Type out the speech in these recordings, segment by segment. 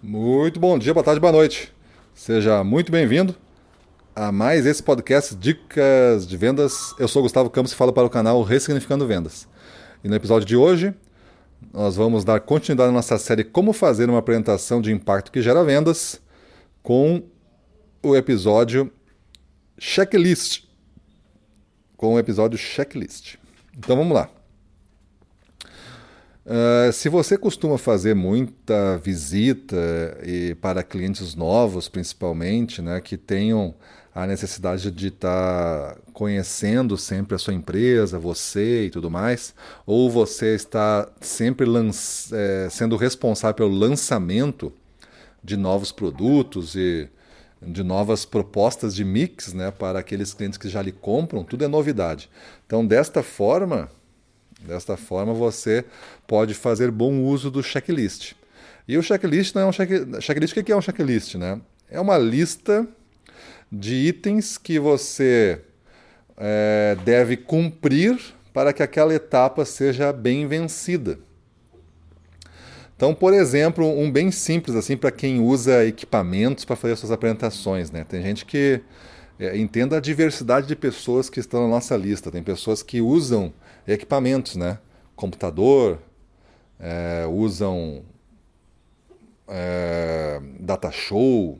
Muito bom dia, boa tarde, boa noite. Seja muito bem-vindo a mais esse podcast Dicas de Vendas. Eu sou Gustavo Campos e falo para o canal Ressignificando Vendas. E no episódio de hoje, nós vamos dar continuidade à nossa série Como fazer uma apresentação de impacto que gera vendas com o episódio Checklist. Com o episódio Checklist. Então vamos lá. Uh, se você costuma fazer muita visita e para clientes novos, principalmente, né, que tenham a necessidade de estar tá conhecendo sempre a sua empresa, você e tudo mais, ou você está sempre é, sendo responsável pelo lançamento de novos produtos e de novas propostas de mix né, para aqueles clientes que já lhe compram, tudo é novidade. Então, desta forma, Desta forma, você pode fazer bom uso do checklist. E o checklist não é um check... checklist. O que é um checklist? Né? É uma lista de itens que você é, deve cumprir para que aquela etapa seja bem vencida. Então, por exemplo, um bem simples assim para quem usa equipamentos para fazer suas apresentações, né? Tem gente que é, entenda a diversidade de pessoas que estão na nossa lista. Tem pessoas que usam equipamentos, né? Computador, é, usam é, data show,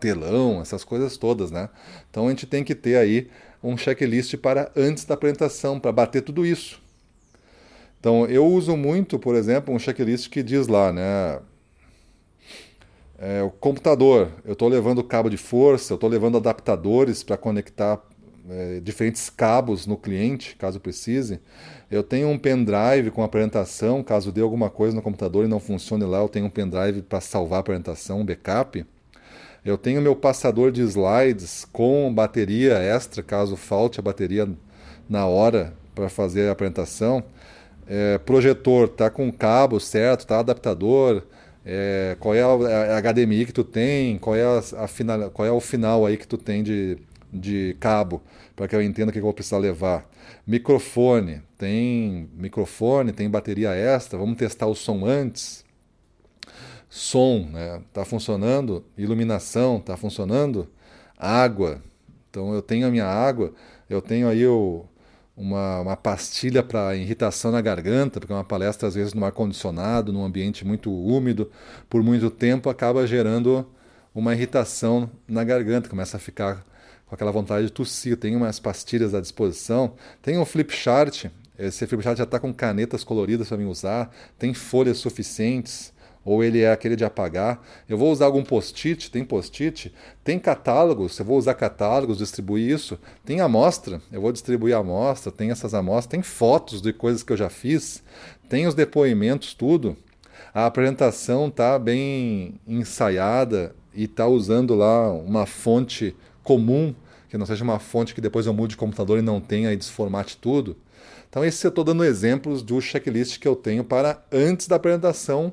telão, essas coisas todas, né? Então a gente tem que ter aí um checklist para antes da apresentação, para bater tudo isso. Então eu uso muito, por exemplo, um checklist que diz lá, né? É, o computador, eu estou levando cabo de força, eu estou levando adaptadores para conectar é, diferentes cabos no cliente, caso precise. Eu tenho um pendrive com apresentação, caso dê alguma coisa no computador e não funcione lá, eu tenho um pendrive para salvar a apresentação, um backup. Eu tenho meu passador de slides com bateria extra, caso falte a bateria na hora para fazer a apresentação. É, projetor, tá com cabo certo, tá adaptador. É, qual é a, a, HDMI que tu tem, qual é, a, a final, qual é o final aí que tu tem de, de cabo, para que eu entenda o que eu vou precisar levar. Microfone, tem microfone, tem bateria extra, vamos testar o som antes. Som, né? Tá funcionando? Iluminação, tá funcionando? Água. Então eu tenho a minha água, eu tenho aí o, uma, uma pastilha para irritação na garganta, porque uma palestra, às vezes, no ar-condicionado, num ambiente muito úmido, por muito tempo, acaba gerando uma irritação na garganta, começa a ficar com aquela vontade de tossir. Tem umas pastilhas à disposição. Tem um flip chart. Esse flip chart já está com canetas coloridas para mim usar. Tem folhas suficientes. Ou ele é aquele de apagar. Eu vou usar algum post-it? Tem post-it? Tem catálogos? Eu vou usar catálogos, distribuir isso. Tem amostra? Eu vou distribuir a amostra. Tem essas amostras. Tem fotos de coisas que eu já fiz. Tem os depoimentos, tudo. A apresentação está bem ensaiada e está usando lá uma fonte comum, que não seja uma fonte que depois eu mude de computador e não tenha e desformate tudo. Então, esse eu estou dando exemplos do checklist que eu tenho para antes da apresentação,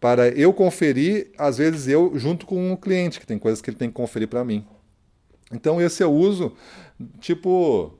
para eu conferir, às vezes eu junto com o cliente, que tem coisas que ele tem que conferir para mim. Então, esse eu uso, tipo,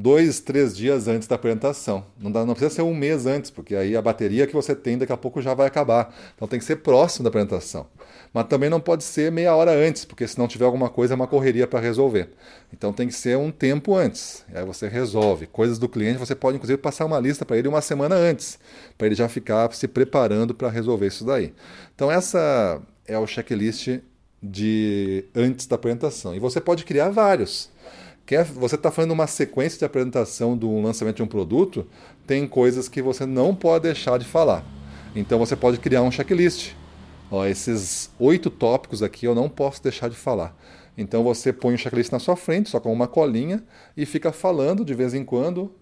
dois, três dias antes da apresentação. Não, dá, não precisa ser um mês antes, porque aí a bateria que você tem daqui a pouco já vai acabar. Então tem que ser próximo da apresentação. Mas também não pode ser meia hora antes, porque se não tiver alguma coisa é uma correria para resolver. Então tem que ser um tempo antes. Aí você resolve. Coisas do cliente você pode inclusive passar uma lista para ele uma semana antes, para ele já ficar se preparando para resolver isso daí. Então essa é o checklist de antes da apresentação. E você pode criar vários. Você está fazendo uma sequência de apresentação do lançamento de um produto, tem coisas que você não pode deixar de falar. Então você pode criar um checklist. Ó, esses oito tópicos aqui eu não posso deixar de falar. Então você põe o checklist na sua frente, só com uma colinha, e fica falando de vez em quando.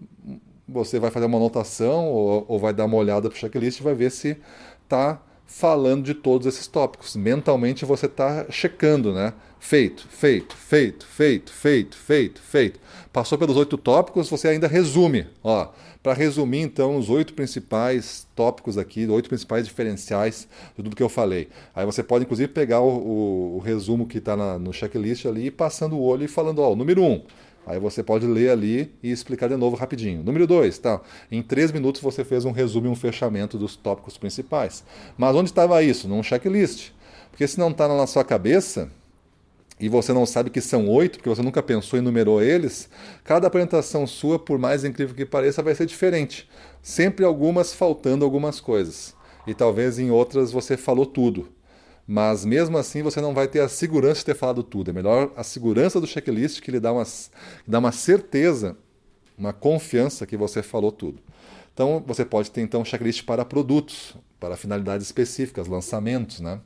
Você vai fazer uma anotação ou, ou vai dar uma olhada para o checklist e vai ver se está falando de todos esses tópicos. Mentalmente você está checando, né? Feito, feito, feito, feito, feito, feito, feito. Passou pelos oito tópicos, você ainda resume. Ó, para resumir então os oito principais tópicos aqui, oito principais diferenciais de tudo que eu falei. Aí você pode inclusive pegar o, o, o resumo que está no checklist ali, e passando o olho e falando, ó, número um, Aí você pode ler ali e explicar de novo rapidinho. Número 2, tá? Em três minutos você fez um resumo e um fechamento dos tópicos principais. Mas onde estava isso? Num checklist. Porque se não está na sua cabeça, e você não sabe que são oito, porque você nunca pensou e numerou eles, cada apresentação sua, por mais incrível que pareça, vai ser diferente. Sempre algumas faltando algumas coisas. E talvez em outras você falou tudo. Mas mesmo assim você não vai ter a segurança de ter falado tudo. É melhor a segurança do checklist que lhe dá uma, dá uma certeza, uma confiança que você falou tudo. Então você pode ter então um checklist para produtos, para finalidades específicas, lançamentos, né?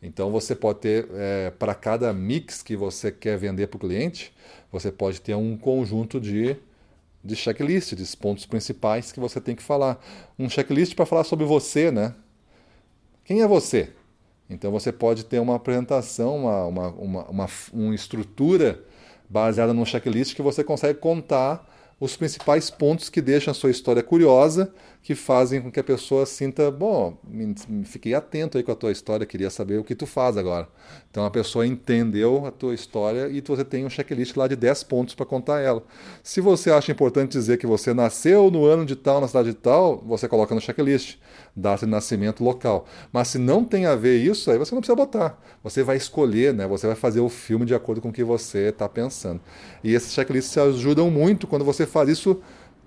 Então você pode ter, é, para cada mix que você quer vender para o cliente, você pode ter um conjunto de, de checklist, de pontos principais que você tem que falar. Um checklist para falar sobre você, né? Quem é você? Então você pode ter uma apresentação, uma, uma, uma, uma, uma estrutura baseada num checklist que você consegue contar os principais pontos que deixam a sua história curiosa, que fazem com que a pessoa sinta, bom, fiquei atento aí com a tua história, queria saber o que tu faz agora. Então a pessoa entendeu a tua história e você tem um checklist lá de 10 pontos para contar ela. Se você acha importante dizer que você nasceu no ano de tal, na cidade de tal, você coloca no checklist, data de nascimento local. Mas se não tem a ver isso, aí você não precisa botar. Você vai escolher, né? Você vai fazer o filme de acordo com o que você está pensando. E esses checklists ajudam muito quando você faz isso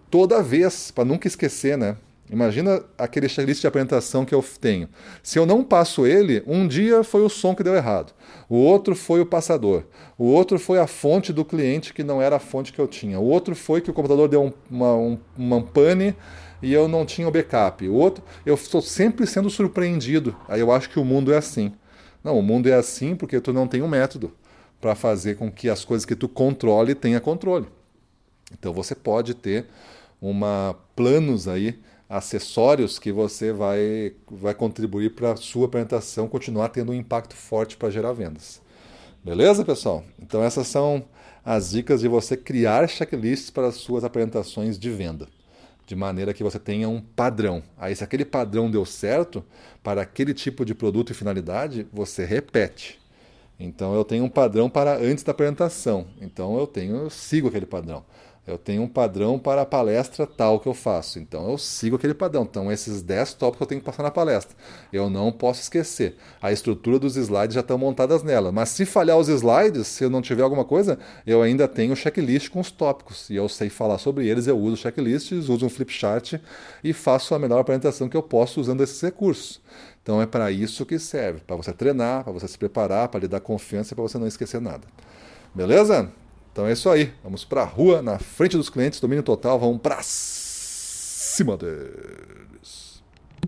toda vez, para nunca esquecer, né? Imagina aquele checklist de apresentação que eu tenho. Se eu não passo ele, um dia foi o som que deu errado, o outro foi o passador, o outro foi a fonte do cliente que não era a fonte que eu tinha, o outro foi que o computador deu um, uma, um, uma pane e eu não tinha o backup, o outro, eu estou sempre sendo surpreendido. Aí eu acho que o mundo é assim. Não, o mundo é assim porque tu não tem um método para fazer com que as coisas que tu controle tenha controle. Então você pode ter uma planos aí acessórios que você vai, vai contribuir para a sua apresentação continuar tendo um impacto forte para gerar vendas. Beleza, pessoal? Então essas são as dicas de você criar checklists para as suas apresentações de venda, de maneira que você tenha um padrão. Aí se aquele padrão deu certo para aquele tipo de produto e finalidade, você repete. Então eu tenho um padrão para antes da apresentação. Então eu tenho, eu sigo aquele padrão. Eu tenho um padrão para a palestra tal que eu faço. Então eu sigo aquele padrão. Então, esses 10 tópicos eu tenho que passar na palestra. Eu não posso esquecer. A estrutura dos slides já estão montadas nela. Mas se falhar os slides, se eu não tiver alguma coisa, eu ainda tenho o checklist com os tópicos. E eu sei falar sobre eles, eu uso checklists, uso um flipchart e faço a melhor apresentação que eu posso usando esses recursos. Então é para isso que serve, para você treinar, para você se preparar, para lhe dar confiança, para você não esquecer nada. Beleza? Então é isso aí. Vamos para a rua, na frente dos clientes, domínio total, vamos para cima deles.